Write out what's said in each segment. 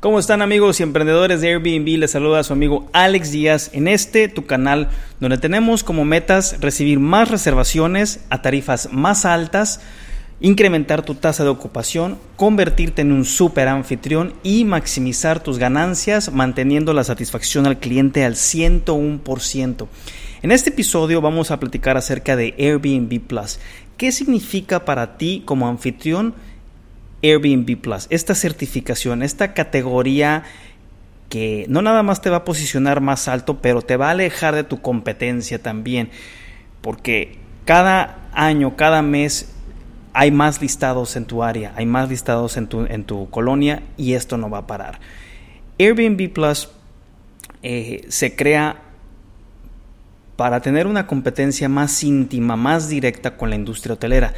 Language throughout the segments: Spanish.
¿Cómo están amigos y emprendedores de Airbnb? Les saluda a su amigo Alex Díaz en este tu canal donde tenemos como metas recibir más reservaciones a tarifas más altas, incrementar tu tasa de ocupación, convertirte en un super anfitrión y maximizar tus ganancias manteniendo la satisfacción al cliente al 101%. En este episodio vamos a platicar acerca de Airbnb Plus. ¿Qué significa para ti como anfitrión? Airbnb Plus, esta certificación, esta categoría que no nada más te va a posicionar más alto, pero te va a alejar de tu competencia también, porque cada año, cada mes hay más listados en tu área, hay más listados en tu, en tu colonia y esto no va a parar. Airbnb Plus eh, se crea para tener una competencia más íntima, más directa con la industria hotelera.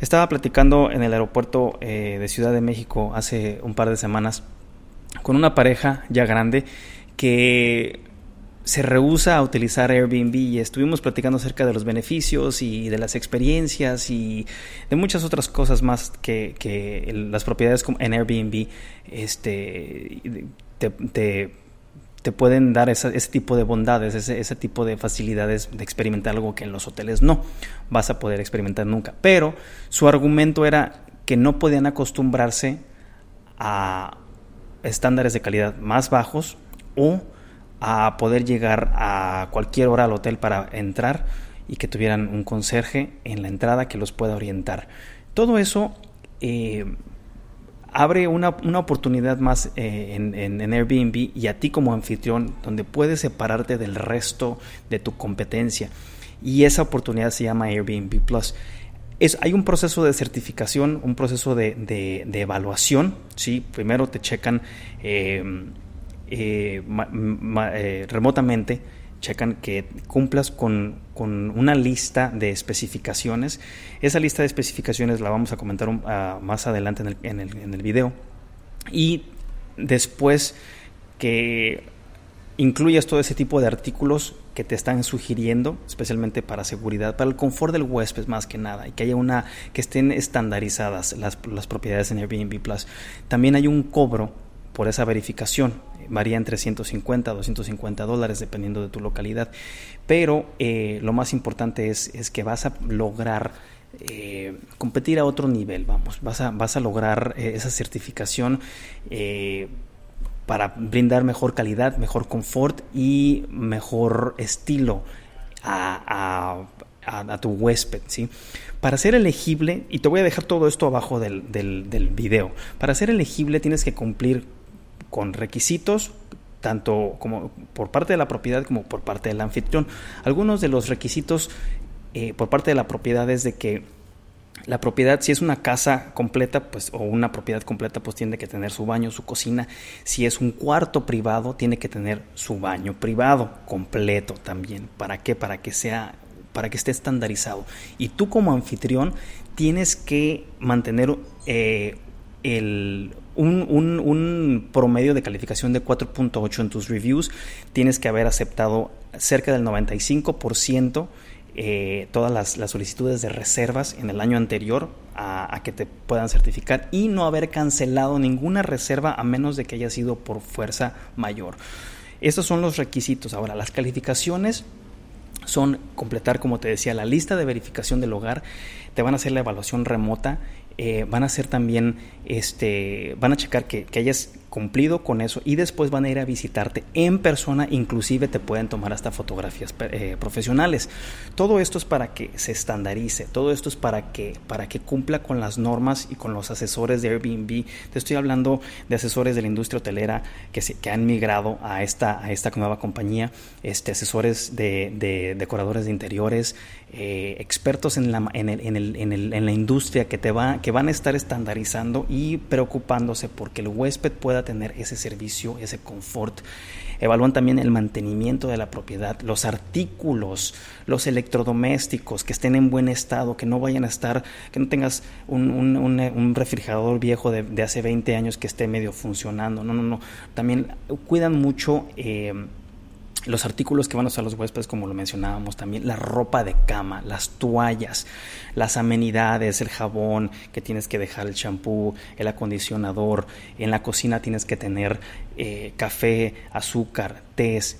Estaba platicando en el aeropuerto eh, de Ciudad de México hace un par de semanas con una pareja ya grande que se rehúsa a utilizar Airbnb y estuvimos platicando acerca de los beneficios y de las experiencias y de muchas otras cosas más que, las propiedades en Airbnb este, te te pueden dar ese tipo de bondades, ese, ese, tipo de facilidades de experimentar algo que en los hoteles no vas a poder experimentar nunca. Pero su argumento era que no podían acostumbrarse a estándares de calidad más bajos o a poder llegar a cualquier hora al hotel para entrar y que tuvieran un conserje en la entrada que los pueda orientar. Todo eso eh, abre una, oportunidad más eh, en, Airbnb y a ti como anfitrión, donde puedes separarte del resto de tu competencia. Y esa oportunidad se llama Airbnb Plus. Es, hay un proceso de certificación, un proceso de, evaluación. ¿sí? Primero te checan eh, eh, remotamente checan que cumplas con, una lista de especificaciones. Esa lista de especificaciones la vamos a comentar más adelante en el, en, el, en el video. Y después que incluyas todo ese tipo de artículos que te están sugiriendo, especialmente para seguridad, para el confort del huésped más que nada, y que haya una, que estén estandarizadas las, las propiedades en Airbnb Plus. También hay un cobro por esa verificación. Varía entre 150 a 250 dólares dependiendo de tu localidad. Pero eh, lo más importante es, es, que vas a lograr eh, competir a otro nivel, vamos. Vas a, vas a lograr eh, esa certificación para brindar mejor calidad, mejor confort y mejor estilo a, tu huésped, ¿sí? Para ser elegible, y te voy a dejar todo esto abajo del, del video, para ser elegible tienes que cumplir con requisitos tanto como por parte de la propiedad como por parte del anfitrión. Algunos de los requisitos eh, por parte de la propiedad es de que la propiedad, si es una casa completa, pues, o una propiedad completa, pues tiene que tener su baño, su cocina. Si es un cuarto privado, tiene que tener su baño privado completo también. ¿Para qué? Para que sea, para que esté estandarizado. Y tú como anfitrión tienes que mantener eh, un, promedio de calificación de 4.8 en tus reviews, tienes que haber aceptado cerca del 95% eh, todas las, solicitudes de reservas en el año anterior a, que te puedan certificar y no haber cancelado ninguna reserva a menos de que haya sido por fuerza mayor. Estos son los requisitos. Ahora, las calificaciones son completar, como te decía, la lista de verificación del hogar, te van a hacer la evaluación remota eh, van a hacer también, este, van a checar que, que hayas cumplido con eso y después van a ir a visitarte en persona, inclusive te pueden tomar hasta fotografías eh, profesionales. Todo esto es para que se estandarice, todo esto es para que, para que cumpla con las normas y con los asesores de Airbnb. Te estoy hablando de asesores de la industria hotelera que, se, que han migrado a esta, a esta nueva compañía, este, asesores de, decoradores de interiores, eh, expertos en la, en, el, en, el, en, el, en la industria que, te va, que van a estar estandarizando y preocupándose porque el huésped pueda tener ese servicio, ese confort. Evalúan también el mantenimiento de la propiedad, los artículos, los electrodomésticos que estén en buen estado, que no vayan a estar, que no tengas un, refrigerador viejo de, hace 20 años que esté medio funcionando. No, no, no. También cuidan mucho. Eh, los artículos que van a usar los huéspedes, como lo mencionábamos también, la ropa de cama, las toallas, las amenidades, el jabón que tienes que dejar, el champú, el acondicionador. En la cocina tienes que tener eh, café, azúcar, tés,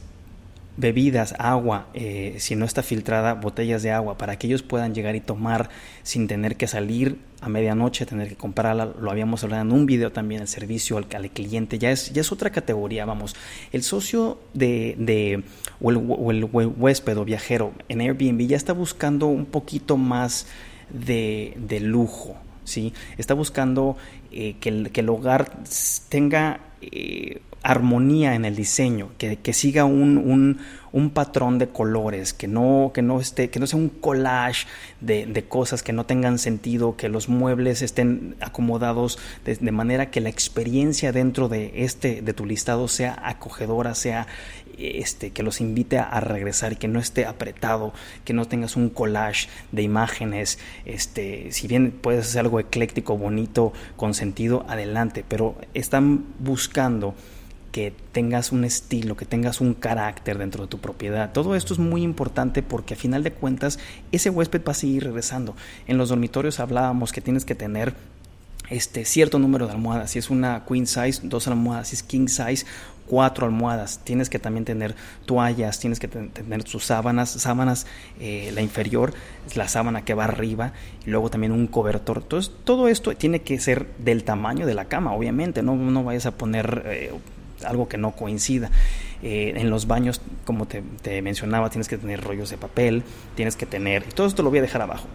bebidas, agua, eh, si no está filtrada, botellas de agua, para que ellos puedan llegar y tomar sin tener que salir a medianoche, tener que comprarla. Lo habíamos hablado en un video también, el servicio al, cliente, ya es, ya es otra categoría, vamos. El socio de, de o, el, huésped o viajero en Airbnb ya está buscando un poquito más de, de lujo, ¿sí? Está buscando eh, que, el, que, el, hogar tenga... Eh, armonía en el diseño, que, siga un, patrón de colores, que no, que no, esté, que no sea un collage de, cosas que no tengan sentido, que los muebles estén acomodados de, manera que la experiencia dentro de este, de tu listado sea acogedora, sea este, que los invite a, regresar que no esté apretado, que no tengas un collage de imágenes, este, si bien puedes hacer algo ecléctico, bonito, con sentido, adelante, pero están buscando que tengas un estilo, que tengas un carácter dentro de tu propiedad. Todo esto es muy importante porque a final de cuentas ese huésped va a seguir regresando. En los dormitorios hablábamos que tienes que tener este cierto número de almohadas. Si es una queen size, dos almohadas. Si es king size, cuatro almohadas. Tienes que también tener toallas, tienes que tener tus sábanas, sábanas, eh, la inferior, la sábana que va arriba, y luego también un cobertor. Entonces, todo esto tiene que ser del tamaño de la cama, obviamente. No, no vayas a poner eh, algo que no coincida. Eh, en los baños, como te, mencionaba, tienes que tener rollos de papel, tienes que tener, y todo esto lo voy a dejar abajo.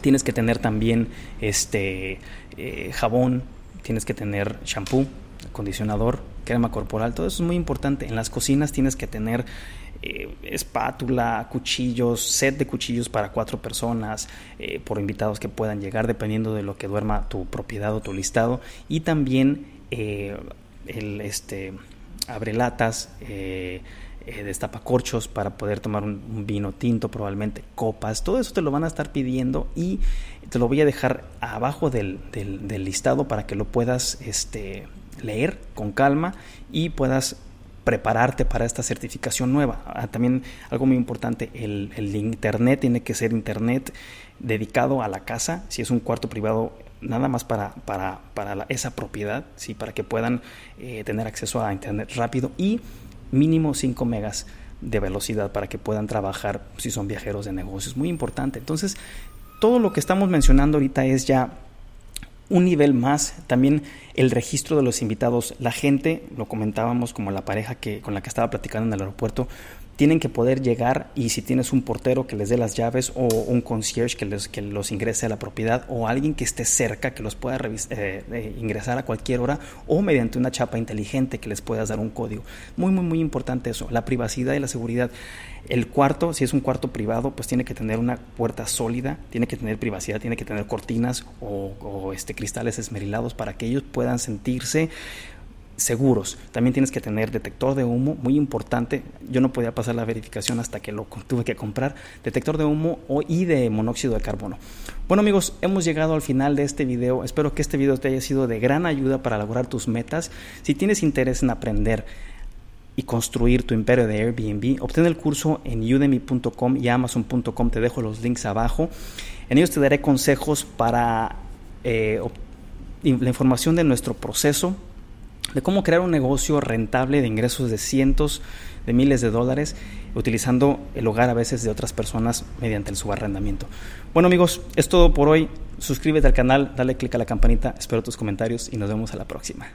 Tienes que tener también este eh, jabón, tienes que tener shampoo, acondicionador, crema corporal, todo eso es muy importante. En las cocinas tienes que tener eh, espátula, cuchillos, set de cuchillos para cuatro personas, por invitados que puedan llegar, dependiendo de lo que duerma tu propiedad o tu listado. Y también el este abre latas, eh, eh, destapa corchos para poder tomar un, vino tinto, probablemente copas, todo eso te lo van a estar pidiendo y te lo voy a dejar abajo del, del, listado para que lo puedas este, leer con calma y puedas prepararte para esta certificación nueva. Ah, también algo muy importante, el, internet tiene que ser internet dedicado a la casa, si es un cuarto privado nada más para, para, para esa propiedad, ¿sí? para que puedan eh, tener acceso a Internet rápido y mínimo 5 megas de velocidad para que puedan trabajar si son viajeros de negocios. Muy importante. Entonces, todo lo que estamos mencionando ahorita es ya un nivel más, también el registro de los invitados. La gente, lo comentábamos como la pareja que, con la que estaba platicando en el aeropuerto, tienen que poder llegar y si tienes un portero que les dé las llaves o un concierge que, les, que los ingrese a la propiedad o alguien que esté cerca que los pueda eh, eh, ingresar a cualquier hora o mediante una chapa inteligente que les puedas dar un código. Muy, muy, muy importante eso, la privacidad y la seguridad. El cuarto, si es un cuarto privado, pues tiene que tener una puerta sólida, tiene que tener privacidad, tiene que tener cortinas o, o este, cristales esmerilados para que ellos puedan sentirse seguros. También tienes que tener detector de humo, muy importante. Yo no podía pasar la verificación hasta que lo tuve que comprar. Detector de humo y de monóxido de carbono. Bueno amigos, hemos llegado al final de este video. Espero que este video te haya sido de gran ayuda para lograr tus metas. Si tienes interés en aprender y construir tu imperio de Airbnb, obtén el curso en udemy.com y amazon.com. Te dejo los links abajo. En ellos te daré consejos para eh, la información de nuestro proceso de cómo crear un negocio rentable de ingresos de cientos de miles de dólares utilizando el hogar a veces de otras personas mediante el subarrendamiento. Bueno amigos, es todo por hoy. Suscríbete al canal, dale click a la campanita, espero tus comentarios y nos vemos a la próxima.